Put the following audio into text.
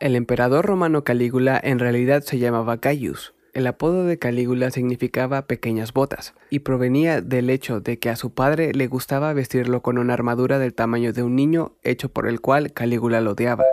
El emperador romano Calígula en realidad se llamaba Gaius. El apodo de Calígula significaba pequeñas botas, y provenía del hecho de que a su padre le gustaba vestirlo con una armadura del tamaño de un niño, hecho por el cual Calígula lo odiaba.